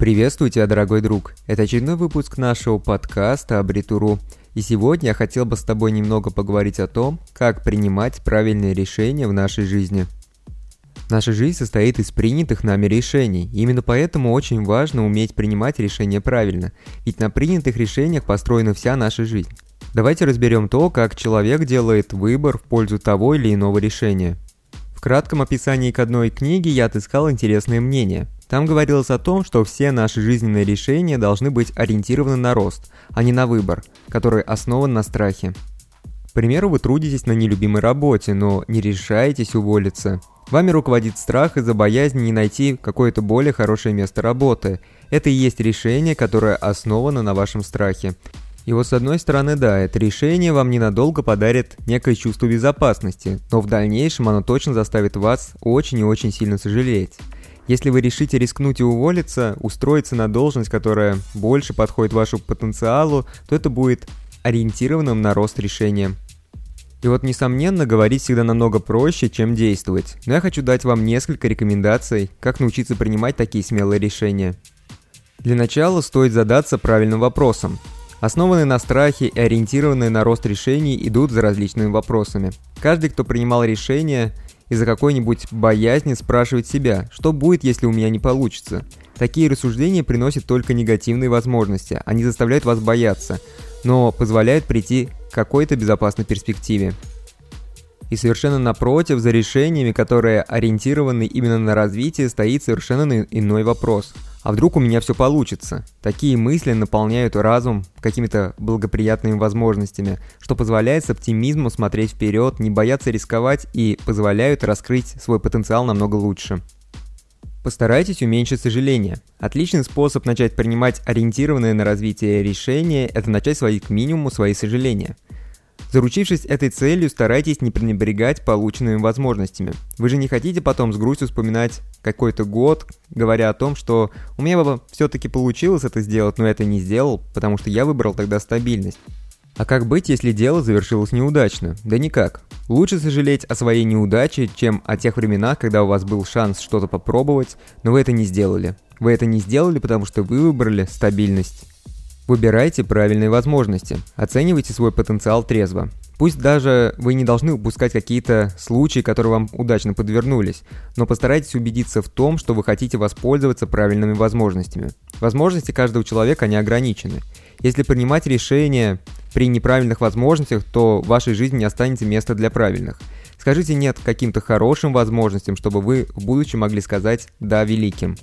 Приветствую тебя, дорогой друг. Это очередной выпуск нашего подкаста Абритуру. И сегодня я хотел бы с тобой немного поговорить о том, как принимать правильные решения в нашей жизни. Наша жизнь состоит из принятых нами решений. И именно поэтому очень важно уметь принимать решения правильно. Ведь на принятых решениях построена вся наша жизнь. Давайте разберем то, как человек делает выбор в пользу того или иного решения. В кратком описании к одной книге я отыскал интересное мнение – там говорилось о том, что все наши жизненные решения должны быть ориентированы на рост, а не на выбор, который основан на страхе. К примеру, вы трудитесь на нелюбимой работе, но не решаетесь уволиться. Вами руководит страх из-за боязни не найти какое-то более хорошее место работы. Это и есть решение, которое основано на вашем страхе. И вот с одной стороны, да, это решение вам ненадолго подарит некое чувство безопасности, но в дальнейшем оно точно заставит вас очень и очень сильно сожалеть. Если вы решите рискнуть и уволиться, устроиться на должность, которая больше подходит вашему потенциалу, то это будет ориентированным на рост решением. И вот, несомненно, говорить всегда намного проще, чем действовать. Но я хочу дать вам несколько рекомендаций, как научиться принимать такие смелые решения. Для начала стоит задаться правильным вопросом. Основанные на страхе и ориентированные на рост решений идут за различными вопросами. Каждый, кто принимал решение, из-за какой-нибудь боязни спрашивать себя, что будет, если у меня не получится. Такие рассуждения приносят только негативные возможности, они заставляют вас бояться, но позволяют прийти к какой-то безопасной перспективе. И совершенно напротив, за решениями, которые ориентированы именно на развитие, стоит совершенно иной вопрос – а вдруг у меня все получится? Такие мысли наполняют разум какими-то благоприятными возможностями, что позволяет с оптимизмом смотреть вперед, не бояться рисковать и позволяют раскрыть свой потенциал намного лучше. Постарайтесь уменьшить сожаление. Отличный способ начать принимать ориентированные на развитие решения – это начать сводить к минимуму свои сожаления – Заручившись этой целью, старайтесь не пренебрегать полученными возможностями. Вы же не хотите потом с грустью вспоминать какой-то год, говоря о том, что у меня бы все-таки получилось это сделать, но это не сделал, потому что я выбрал тогда стабильность. А как быть, если дело завершилось неудачно? Да никак. Лучше сожалеть о своей неудаче, чем о тех временах, когда у вас был шанс что-то попробовать, но вы это не сделали. Вы это не сделали, потому что вы выбрали стабильность. Выбирайте правильные возможности, оценивайте свой потенциал трезво. Пусть даже вы не должны упускать какие-то случаи, которые вам удачно подвернулись, но постарайтесь убедиться в том, что вы хотите воспользоваться правильными возможностями. Возможности каждого человека не ограничены. Если принимать решения при неправильных возможностях, то в вашей жизни не останется места для правильных. Скажите «нет» каким-то хорошим возможностям, чтобы вы в будущем могли сказать «да» великим.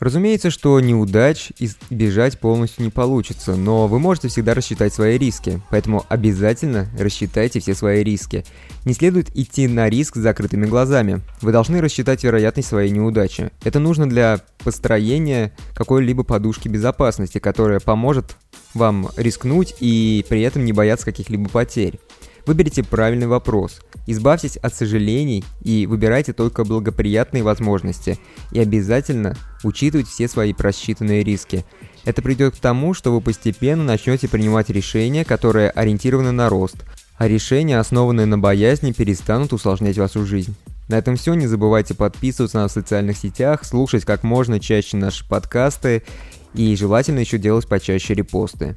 Разумеется, что неудач избежать полностью не получится, но вы можете всегда рассчитать свои риски, поэтому обязательно рассчитайте все свои риски. Не следует идти на риск с закрытыми глазами. Вы должны рассчитать вероятность своей неудачи. Это нужно для построения какой-либо подушки безопасности, которая поможет вам рискнуть и при этом не бояться каких-либо потерь. Выберите правильный вопрос, избавьтесь от сожалений и выбирайте только благоприятные возможности. И обязательно учитывайте все свои просчитанные риски. Это придет к тому, что вы постепенно начнете принимать решения, которые ориентированы на рост, а решения, основанные на боязни, перестанут усложнять вашу жизнь. На этом все. Не забывайте подписываться на нас в социальных сетях, слушать как можно чаще наши подкасты и желательно еще делать почаще репосты.